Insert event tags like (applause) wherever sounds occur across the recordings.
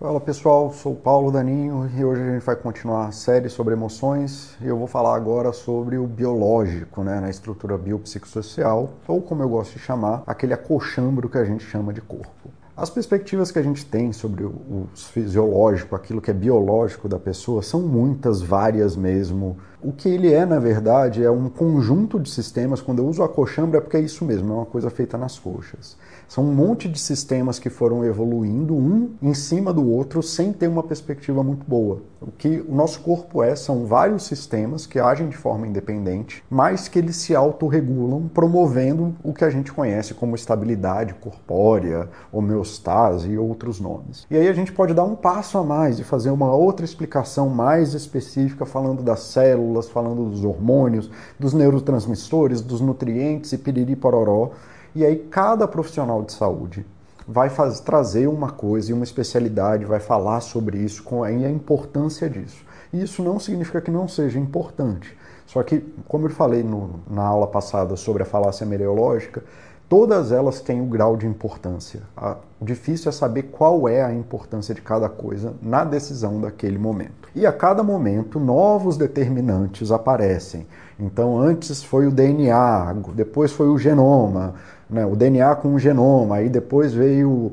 Fala pessoal, sou o Paulo Daninho e hoje a gente vai continuar a série sobre emoções e eu vou falar agora sobre o biológico, né, na estrutura biopsicossocial, ou como eu gosto de chamar, aquele acolchambro que a gente chama de corpo. As perspectivas que a gente tem sobre o fisiológico, aquilo que é biológico da pessoa, são muitas, várias mesmo. O que ele é, na verdade, é um conjunto de sistemas. Quando eu uso a coxambra, é porque é isso mesmo, é uma coisa feita nas coxas. São um monte de sistemas que foram evoluindo um em cima do outro sem ter uma perspectiva muito boa. O que o nosso corpo é são vários sistemas que agem de forma independente, mas que eles se autorregulam, promovendo o que a gente conhece como estabilidade corpórea, homeostase e outros nomes. E aí a gente pode dar um passo a mais e fazer uma outra explicação mais específica falando das células células, falando dos hormônios, dos neurotransmissores, dos nutrientes e piriri pororó. E aí cada profissional de saúde vai fazer, trazer uma coisa e uma especialidade, vai falar sobre isso com a importância disso. E isso não significa que não seja importante. Só que, como eu falei no, na aula passada sobre a falácia mereológica, Todas elas têm um grau de importância. O difícil é saber qual é a importância de cada coisa na decisão daquele momento. E a cada momento, novos determinantes aparecem. Então, antes foi o DNA, depois foi o genoma, né? o DNA com o genoma, aí depois veio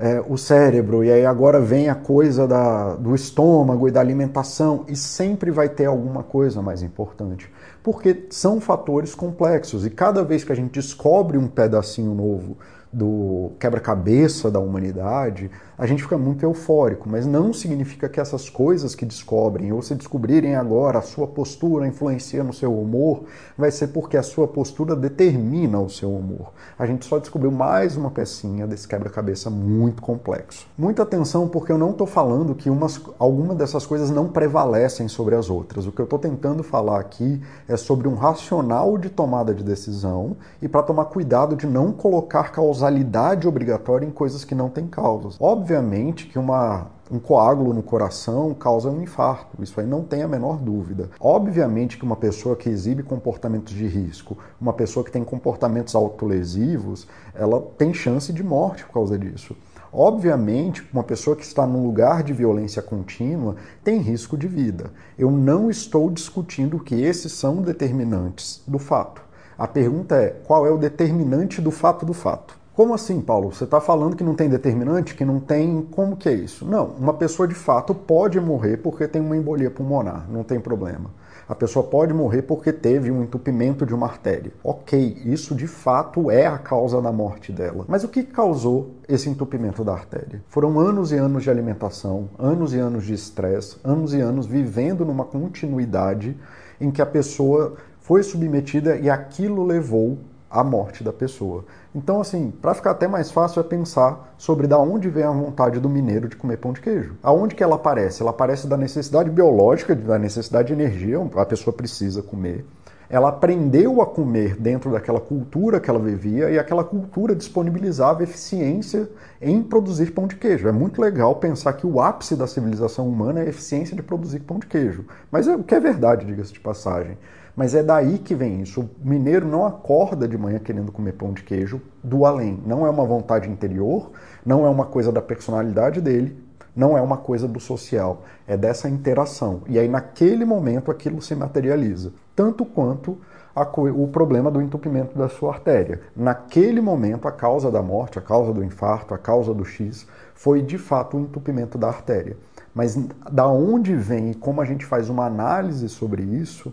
é, o cérebro, e aí agora vem a coisa da, do estômago e da alimentação, e sempre vai ter alguma coisa mais importante porque são fatores complexos e cada vez que a gente descobre um pedacinho novo do quebra-cabeça da humanidade, a gente fica muito eufórico, mas não significa que essas coisas que descobrem ou se descobrirem agora, a sua postura influencia no seu humor, vai ser porque a sua postura determina o seu humor. A gente só descobriu mais uma pecinha desse quebra-cabeça muito complexo. Muita atenção porque eu não estou falando que umas, alguma dessas coisas não prevalecem sobre as outras. O que eu estou tentando falar aqui é sobre um racional de tomada de decisão e para tomar cuidado de não colocar causalidade obrigatória em coisas que não têm causas. Óbvio Obviamente que uma, um coágulo no coração causa um infarto, isso aí não tem a menor dúvida. Obviamente que uma pessoa que exibe comportamentos de risco, uma pessoa que tem comportamentos autolesivos, ela tem chance de morte por causa disso. Obviamente, uma pessoa que está num lugar de violência contínua tem risco de vida. Eu não estou discutindo que esses são determinantes do fato. A pergunta é: qual é o determinante do fato do fato? Como assim, Paulo? Você está falando que não tem determinante, que não tem. Como que é isso? Não, uma pessoa de fato pode morrer porque tem uma embolia pulmonar, não tem problema. A pessoa pode morrer porque teve um entupimento de uma artéria. Ok, isso de fato é a causa da morte dela. Mas o que causou esse entupimento da artéria? Foram anos e anos de alimentação, anos e anos de estresse, anos e anos vivendo numa continuidade em que a pessoa foi submetida e aquilo levou à morte da pessoa. Então, assim, para ficar até mais fácil é pensar sobre da onde vem a vontade do mineiro de comer pão de queijo. Aonde que ela aparece? Ela aparece da necessidade biológica, da necessidade de energia, a pessoa precisa comer. Ela aprendeu a comer dentro daquela cultura que ela vivia e aquela cultura disponibilizava eficiência em produzir pão de queijo. É muito legal pensar que o ápice da civilização humana é a eficiência de produzir pão de queijo. Mas é o que é verdade, diga-se de passagem. Mas é daí que vem isso. O mineiro não acorda de manhã querendo comer pão de queijo do além. Não é uma vontade interior, não é uma coisa da personalidade dele, não é uma coisa do social. É dessa interação. E aí, naquele momento, aquilo se materializa. Tanto quanto o problema do entupimento da sua artéria. Naquele momento, a causa da morte, a causa do infarto, a causa do X foi de fato o entupimento da artéria. Mas da onde vem e como a gente faz uma análise sobre isso,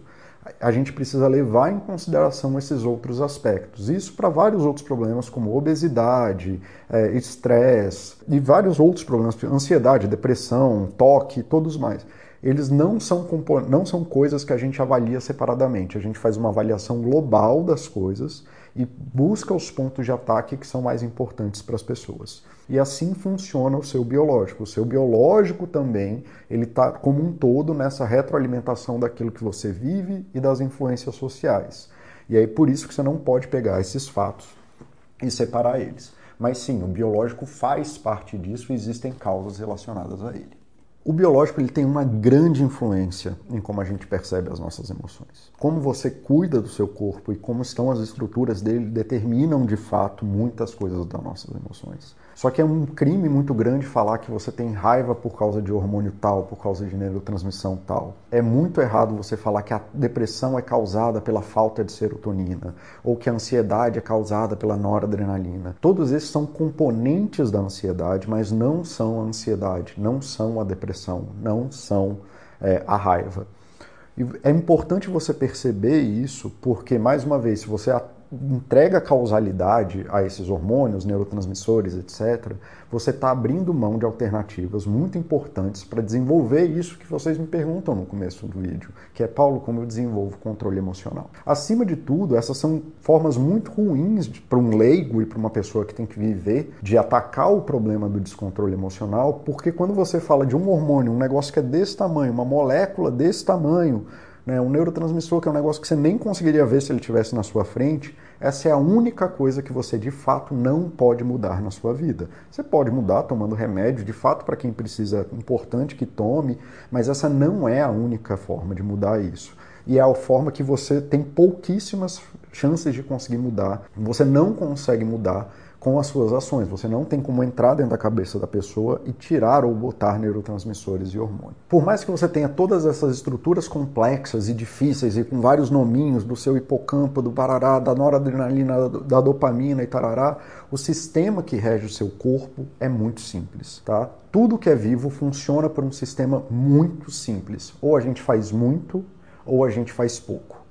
a gente precisa levar em consideração esses outros aspectos. Isso para vários outros problemas, como obesidade, é, estresse e vários outros problemas, ansiedade, depressão, toque, todos mais. Eles não são, não são coisas que a gente avalia separadamente. A gente faz uma avaliação global das coisas e busca os pontos de ataque que são mais importantes para as pessoas. E assim funciona o seu biológico. O seu biológico também, ele está como um todo nessa retroalimentação daquilo que você vive e das influências sociais. E aí por isso que você não pode pegar esses fatos e separar eles. Mas sim, o biológico faz parte disso e existem causas relacionadas a ele. O biológico ele tem uma grande influência em como a gente percebe as nossas emoções. Como você cuida do seu corpo e como estão as estruturas dele determinam de fato muitas coisas das nossas emoções. Só que é um crime muito grande falar que você tem raiva por causa de hormônio tal, por causa de neurotransmissão tal. É muito errado você falar que a depressão é causada pela falta de serotonina ou que a ansiedade é causada pela noradrenalina. Todos esses são componentes da ansiedade, mas não são a ansiedade, não são a depressão, não são é, a raiva. É importante você perceber isso, porque, mais uma vez, se você entrega causalidade a esses hormônios, neurotransmissores, etc., você está abrindo mão de alternativas muito importantes para desenvolver isso que vocês me perguntam no começo do vídeo, que é, Paulo, como eu desenvolvo controle emocional. Acima de tudo, essas são formas muito ruins para um leigo e para uma pessoa que tem que viver de atacar o problema do descontrole emocional, porque quando você fala de um hormônio, um negócio que é desse tamanho, uma molécula desse tamanho, né? Um neurotransmissor que é um negócio que você nem conseguiria ver se ele estivesse na sua frente, essa é a única coisa que você de fato não pode mudar na sua vida. Você pode mudar tomando remédio, de fato, para quem precisa, é importante que tome, mas essa não é a única forma de mudar isso. E é a forma que você tem pouquíssimas chances de conseguir mudar. Você não consegue mudar com as suas ações. Você não tem como entrar dentro da cabeça da pessoa e tirar ou botar neurotransmissores e hormônios. Por mais que você tenha todas essas estruturas complexas e difíceis e com vários nominhos do seu hipocampo, do parará, da noradrenalina, da dopamina e tarará, o sistema que rege o seu corpo é muito simples, tá? Tudo que é vivo funciona por um sistema muito simples. Ou a gente faz muito ou a gente faz pouco.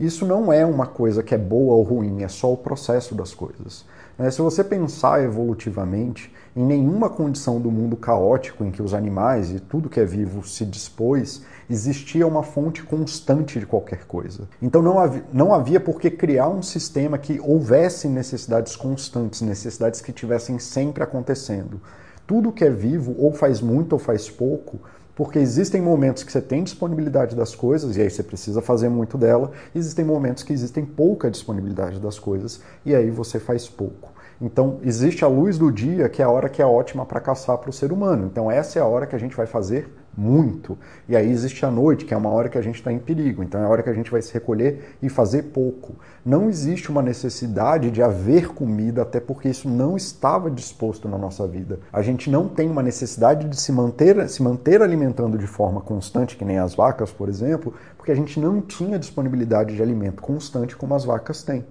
Isso não é uma coisa que é boa ou ruim, é só o processo das coisas. Né? Se você pensar evolutivamente, em nenhuma condição do mundo caótico em que os animais e tudo que é vivo se dispôs, existia uma fonte constante de qualquer coisa. Então não havia, não havia por que criar um sistema que houvesse necessidades constantes, necessidades que tivessem sempre acontecendo. Tudo que é vivo ou faz muito ou faz pouco porque existem momentos que você tem disponibilidade das coisas e aí você precisa fazer muito dela, existem momentos que existem pouca disponibilidade das coisas e aí você faz pouco. Então, existe a luz do dia, que é a hora que é ótima para caçar para o ser humano. Então, essa é a hora que a gente vai fazer muito. E aí existe a noite, que é uma hora que a gente está em perigo. Então é a hora que a gente vai se recolher e fazer pouco. Não existe uma necessidade de haver comida, até porque isso não estava disposto na nossa vida. A gente não tem uma necessidade de se manter, se manter alimentando de forma constante, que nem as vacas, por exemplo, porque a gente não tinha disponibilidade de alimento constante como as vacas têm.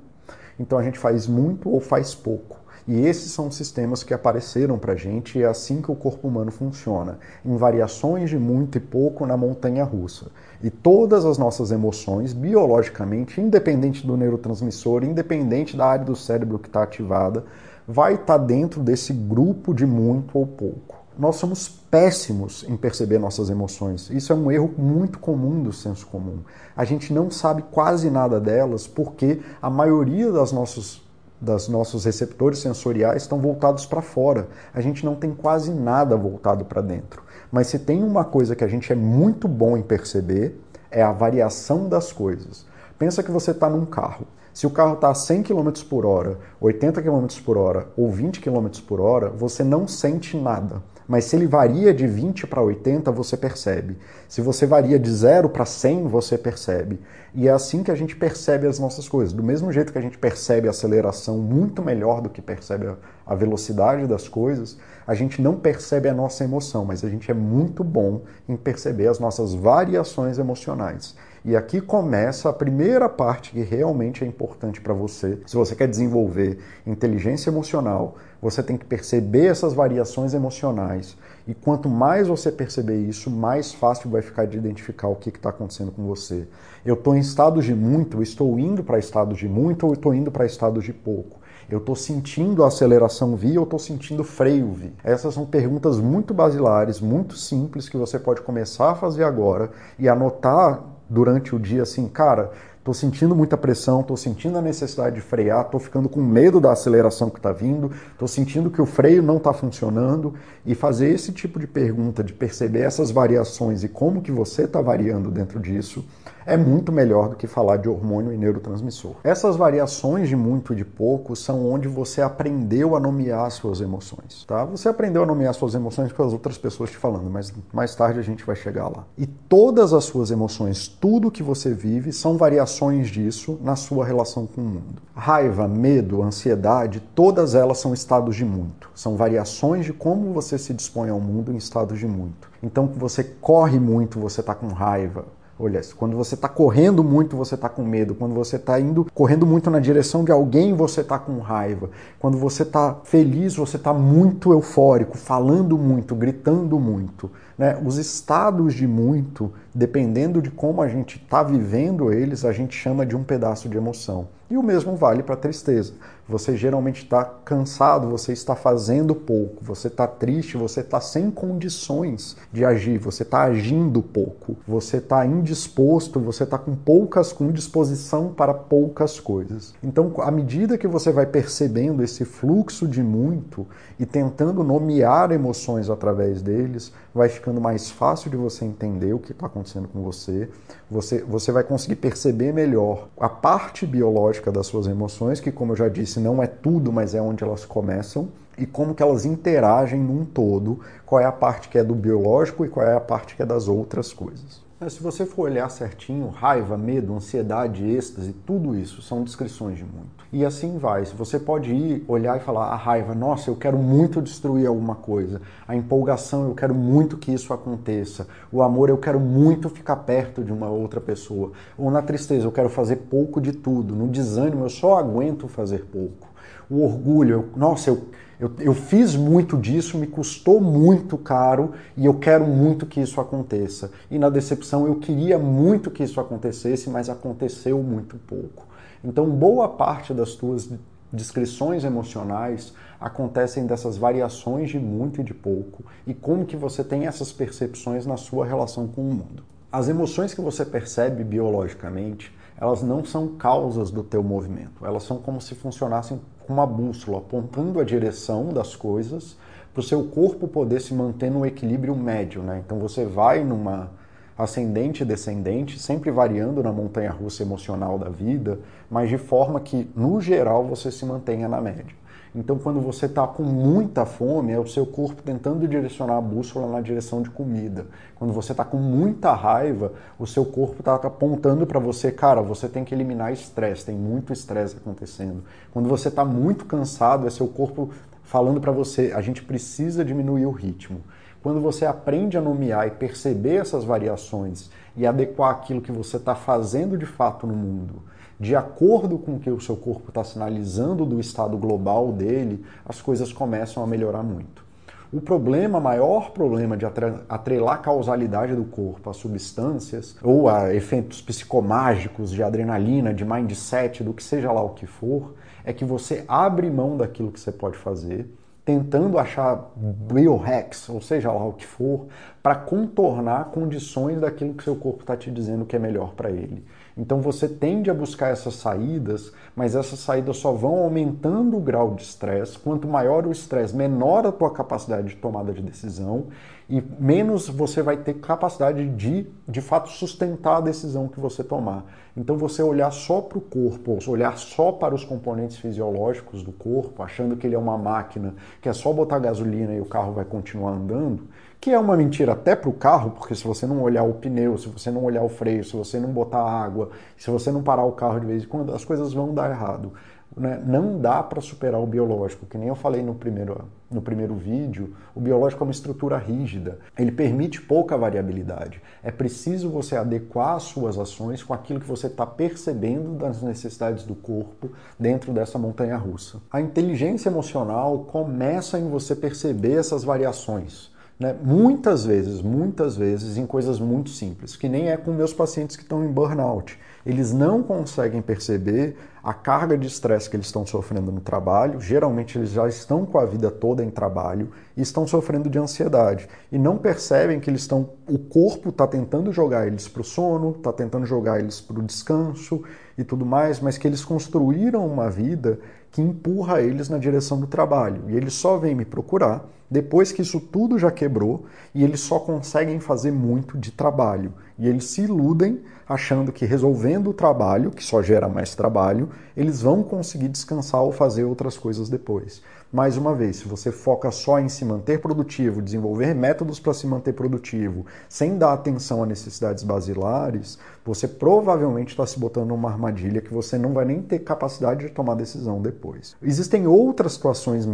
Então a gente faz muito ou faz pouco. E esses são sistemas que apareceram para a gente e é assim que o corpo humano funciona, em variações de muito e pouco na montanha russa. E todas as nossas emoções, biologicamente, independente do neurotransmissor, independente da área do cérebro que está ativada, vai estar tá dentro desse grupo de muito ou pouco. Nós somos péssimos em perceber nossas emoções. Isso é um erro muito comum do senso comum. A gente não sabe quase nada delas porque a maioria das nossas dos nossos receptores sensoriais estão voltados para fora. A gente não tem quase nada voltado para dentro. Mas se tem uma coisa que a gente é muito bom em perceber, é a variação das coisas. Pensa que você está num carro. Se o carro está a 100 km por hora, 80 km por hora ou 20 km por hora, você não sente nada. Mas se ele varia de 20 para 80, você percebe. Se você varia de 0 para 100, você percebe. E é assim que a gente percebe as nossas coisas. Do mesmo jeito que a gente percebe a aceleração muito melhor do que percebe a velocidade das coisas, a gente não percebe a nossa emoção, mas a gente é muito bom em perceber as nossas variações emocionais. E aqui começa a primeira parte que realmente é importante para você. Se você quer desenvolver inteligência emocional, você tem que perceber essas variações emocionais. E quanto mais você perceber isso, mais fácil vai ficar de identificar o que está acontecendo com você. Eu estou em estados de muito, estou indo para estados de muito ou estou indo para estados de pouco. Eu estou sentindo a aceleração V ou estou sentindo freio V? Essas são perguntas muito basilares, muito simples que você pode começar a fazer agora e anotar durante o dia assim, cara, estou sentindo muita pressão, estou sentindo a necessidade de frear, estou ficando com medo da aceleração que está vindo, estou sentindo que o freio não está funcionando. E fazer esse tipo de pergunta, de perceber essas variações e como que você está variando dentro disso, é muito melhor do que falar de hormônio e neurotransmissor. Essas variações de muito e de pouco são onde você aprendeu a nomear suas emoções, tá? Você aprendeu a nomear suas emoções pelas outras pessoas te falando, mas mais tarde a gente vai chegar lá. E todas as suas emoções, tudo que você vive, são variações disso na sua relação com o mundo. Raiva, medo, ansiedade, todas elas são estados de muito. São variações de como você se dispõe ao mundo em estados de muito. Então, você corre muito, você está com raiva. Olha, quando você está correndo muito, você está com medo. Quando você está indo correndo muito na direção de alguém, você está com raiva. Quando você está feliz, você está muito eufórico, falando muito, gritando muito. Né? Os estados de muito, dependendo de como a gente está vivendo eles, a gente chama de um pedaço de emoção. E o mesmo vale para a tristeza. Você geralmente está cansado, você está fazendo pouco, você está triste, você está sem condições de agir, você está agindo pouco, você está indisposto, você está com poucas, com disposição para poucas coisas. Então, à medida que você vai percebendo esse fluxo de muito e tentando nomear emoções através deles, vai ficando mais fácil de você entender o que está acontecendo com você. você. Você vai conseguir perceber melhor a parte biológica das suas emoções, que, como eu já disse, não é tudo, mas é onde elas começam e como que elas interagem num todo, qual é a parte que é do biológico e qual é a parte que é das outras coisas. Se você for olhar certinho, raiva, medo, ansiedade, êxtase, tudo isso são descrições de muito. E assim vai. Você pode ir olhar e falar a raiva, nossa, eu quero muito destruir alguma coisa. A empolgação, eu quero muito que isso aconteça. O amor, eu quero muito ficar perto de uma outra pessoa. Ou na tristeza, eu quero fazer pouco de tudo. No desânimo, eu só aguento fazer pouco. O orgulho, eu, nossa, eu eu, eu, fiz muito disso, me custou muito caro e eu quero muito que isso aconteça. E na decepção eu queria muito que isso acontecesse, mas aconteceu muito pouco. Então, boa parte das tuas descrições emocionais acontecem dessas variações de muito e de pouco e como que você tem essas percepções na sua relação com o mundo. As emoções que você percebe biologicamente, elas não são causas do teu movimento, elas são como se funcionassem com uma bússola, apontando a direção das coisas para o seu corpo poder se manter no equilíbrio médio. Né? Então você vai numa ascendente e descendente, sempre variando na montanha russa emocional da vida, mas de forma que, no geral, você se mantenha na média. Então, quando você está com muita fome, é o seu corpo tentando direcionar a bússola na direção de comida. Quando você está com muita raiva, o seu corpo está apontando para você, cara, você tem que eliminar estresse, tem muito estresse acontecendo. Quando você está muito cansado, é seu corpo falando para você, a gente precisa diminuir o ritmo. Quando você aprende a nomear e perceber essas variações e adequar aquilo que você está fazendo de fato no mundo, de acordo com o que o seu corpo está sinalizando do estado global dele, as coisas começam a melhorar muito. O problema, maior problema de atrelar a causalidade do corpo a substâncias ou a efeitos psicomágicos de adrenalina, de mindset, do que seja lá o que for, é que você abre mão daquilo que você pode fazer, tentando achar biohacks, ou seja lá o que for, para contornar condições daquilo que seu corpo está te dizendo que é melhor para ele. Então você tende a buscar essas saídas, mas essas saídas só vão aumentando o grau de estresse. Quanto maior o estresse, menor a tua capacidade de tomada de decisão e menos você vai ter capacidade de, de fato, sustentar a decisão que você tomar. Então você olhar só para o corpo, olhar só para os componentes fisiológicos do corpo, achando que ele é uma máquina, que é só botar gasolina e o carro vai continuar andando, que é uma mentira até para o carro, porque se você não olhar o pneu, se você não olhar o freio, se você não botar água, se você não parar o carro de vez em quando, as coisas vão dar errado. Né? Não dá para superar o biológico, que nem eu falei no primeiro, no primeiro vídeo, o biológico é uma estrutura rígida, ele permite pouca variabilidade. É preciso você adequar as suas ações com aquilo que você está percebendo das necessidades do corpo dentro dessa montanha russa. A inteligência emocional começa em você perceber essas variações Né? Muitas vezes, muitas vezes, em coisas muito simples, que nem é com meus pacientes que estão em burnout. Eles não conseguem perceber a carga de estresse que eles estão sofrendo no trabalho. Geralmente, eles já estão com a vida toda em trabalho e estão sofrendo de ansiedade. E não percebem que eles estão. O corpo está tentando jogar eles para o sono, está tentando jogar eles para o descanso e tudo mais, mas que eles construíram uma vida que empurra eles na direção do trabalho. E eles só vêm me procurar depois que isso tudo já quebrou e eles só conseguem fazer muito de trabalho. E eles se iludem achando que resolvendo o trabalho, que só gera mais trabalho, eles vão conseguir descansar ou fazer outras coisas depois. Mais uma vez, se você foca só em se manter produtivo, desenvolver métodos para se manter produtivo, sem dar atenção a necessidades basilares, você provavelmente está se botando numa armadilha que você não vai nem ter capacidade de tomar decisão depois. Existem outras situações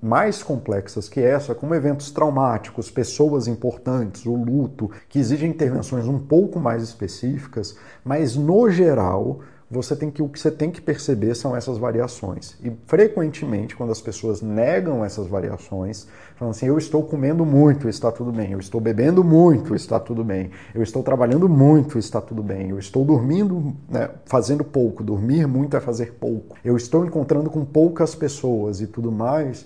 mais complexas que essa, como eventos traumáticos, pessoas importantes, o luto, que exigem intervenções um pouco mais específicas, mas no geral você tem que o que você tem que perceber são essas variações. E frequentemente, quando as pessoas negam essas variações, falam assim: eu estou comendo muito, está tudo bem. Eu estou bebendo muito, está tudo bem. Eu estou trabalhando muito, está tudo bem. Eu estou dormindo, né, fazendo pouco. Dormir muito é fazer pouco. Eu estou encontrando com poucas pessoas e tudo mais.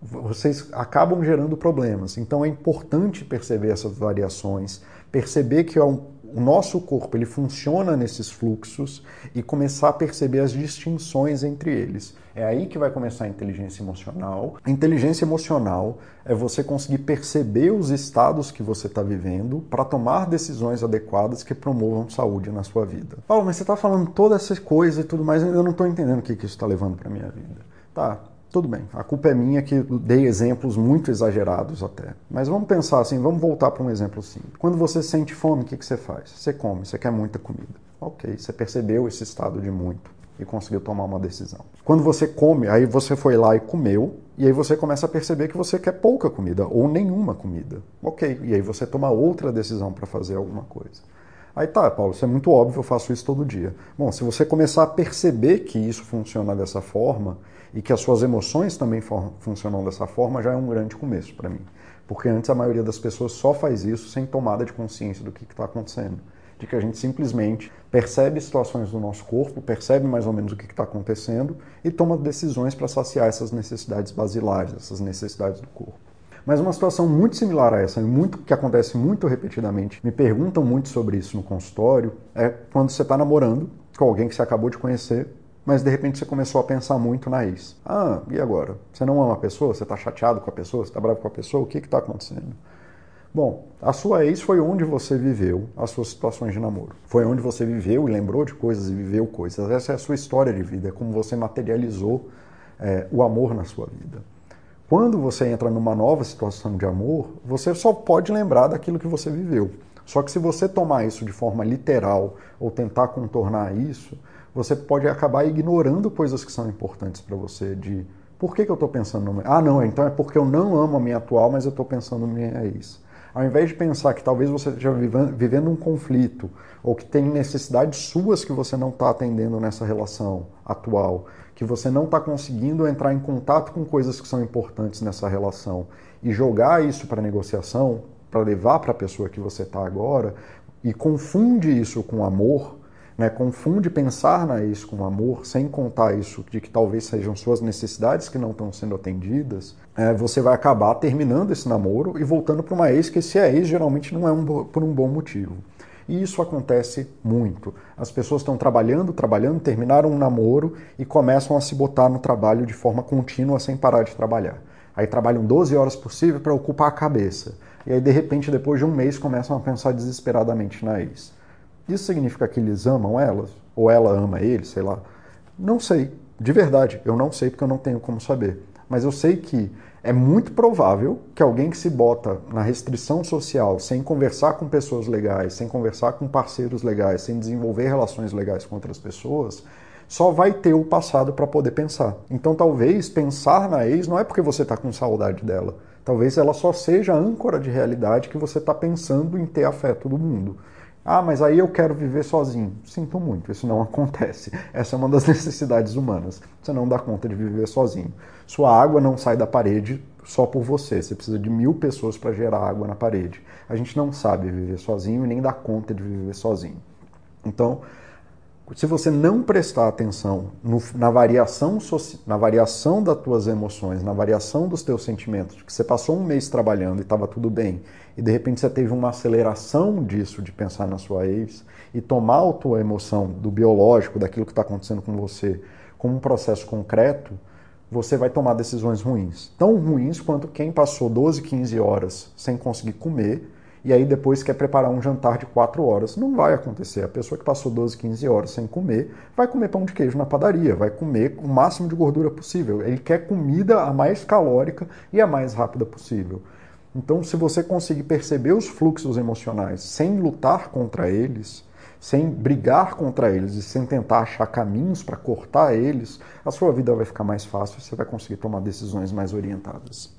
Vocês acabam gerando problemas. Então é importante perceber essas variações, perceber que é um o nosso corpo ele funciona nesses fluxos e começar a perceber as distinções entre eles. É aí que vai começar a inteligência emocional. A inteligência emocional é você conseguir perceber os estados que você está vivendo para tomar decisões adequadas que promovam saúde na sua vida. Paulo, mas você está falando toda essa coisa e tudo mais, eu não estou entendendo o que, que isso está levando para minha vida. Tá, tudo bem, a culpa é minha que dei exemplos muito exagerados até. Mas vamos pensar assim, vamos voltar para um exemplo simples. Quando você sente fome, o que, que você faz? Você come, você quer muita comida. Ok, você percebeu esse estado de muito e conseguiu tomar uma decisão. Quando você come, aí você foi lá e comeu, e aí você começa a perceber que você quer pouca comida ou nenhuma comida. Ok, e aí você toma outra decisão para fazer alguma coisa. Aí tá, Paulo, isso é muito óbvio, eu faço isso todo dia. Bom, se você começar a perceber que isso funciona dessa forma e que as suas emoções também funcionam dessa forma, já é um grande começo para mim. Porque antes a maioria das pessoas só faz isso sem tomada de consciência do que está acontecendo. De que a gente simplesmente percebe situações do nosso corpo, percebe mais ou menos o que está acontecendo e toma decisões para saciar essas necessidades basilares, essas necessidades do corpo. Mas uma situação muito similar a essa, muito que acontece muito repetidamente, me perguntam muito sobre isso no consultório, é quando você está namorando com alguém que você acabou de conhecer, mas de repente você começou a pensar muito na ex. Ah, e agora? Você não ama a pessoa? Você está chateado com a pessoa? Você está bravo com a pessoa? O que está acontecendo? Bom, a sua ex foi onde você viveu as suas situações de namoro. Foi onde você viveu e lembrou de coisas e viveu coisas. Essa é a sua história de vida, é como você materializou é, o amor na sua vida. Quando você entra numa nova situação de amor, você só pode lembrar daquilo que você viveu. Só que se você tomar isso de forma literal ou tentar contornar isso, você pode acabar ignorando coisas que são importantes para você. De por que, que eu estou pensando no. Ah, não, então é porque eu não amo a minha atual, mas eu estou pensando no minha ex. Ao invés de pensar que talvez você esteja vivendo um conflito ou que tem necessidades suas que você não está atendendo nessa relação atual, que você não está conseguindo entrar em contato com coisas que são importantes nessa relação e jogar isso para negociação, para levar para a pessoa que você está agora, e confunde isso com amor, né? confunde pensar na isso com amor, sem contar isso de que talvez sejam suas necessidades que não estão sendo atendidas, é, você vai acabar terminando esse namoro e voltando para uma ex que se é ex geralmente não é um, por um bom motivo. E isso acontece muito. As pessoas estão trabalhando, trabalhando, terminaram um namoro e começam a se botar no trabalho de forma contínua sem parar de trabalhar. Aí trabalham 12 horas possível para ocupar a cabeça. E aí, de repente, depois de um mês, começam a pensar desesperadamente na ex. Isso significa que eles amam elas? Ou ela ama ele, sei lá? Não sei. De verdade, eu não sei porque eu não tenho como saber. Mas eu sei que é muito provável que alguém que se bota na restrição social, sem conversar com pessoas legais, sem conversar com parceiros legais, sem desenvolver relações legais com outras pessoas, só vai ter o passado para poder pensar. Então, talvez pensar na ex não é porque você está com saudade dela. Talvez ela só seja a âncora de realidade que você está pensando em ter afeto do mundo. Ah, mas aí eu quero viver sozinho. Sinto muito, isso não (laughs) acontece. Essa é uma das necessidades humanas. Você não dá conta de viver sozinho. Sua água não sai da parede só por você. Você precisa de mil pessoas para gerar água na parede. A gente não sabe viver sozinho e nem dá conta de viver sozinho. Então, se você não prestar atenção no, na, variação na variação das tuas emoções, na variação dos teus sentimentos, que você passou um mês trabalhando e estava tudo bem, e de repente você teve uma aceleração disso, de pensar na sua ex, e tomar a tua emoção do biológico, daquilo que está acontecendo com você, como um processo concreto, você vai tomar decisões ruins. Tão ruins quanto quem passou 12, 15 horas sem conseguir comer e aí depois quer preparar um jantar de 4 horas. Não vai acontecer. A pessoa que passou 12, 15 horas sem comer vai comer pão de queijo na padaria, vai comer o máximo de gordura possível. Ele quer comida a mais calórica e a mais rápida possível. Então, se você conseguir perceber os fluxos emocionais sem lutar contra eles, sem brigar contra eles e sem tentar achar caminhos para cortar eles, a sua vida vai ficar mais fácil e você vai conseguir tomar decisões mais orientadas.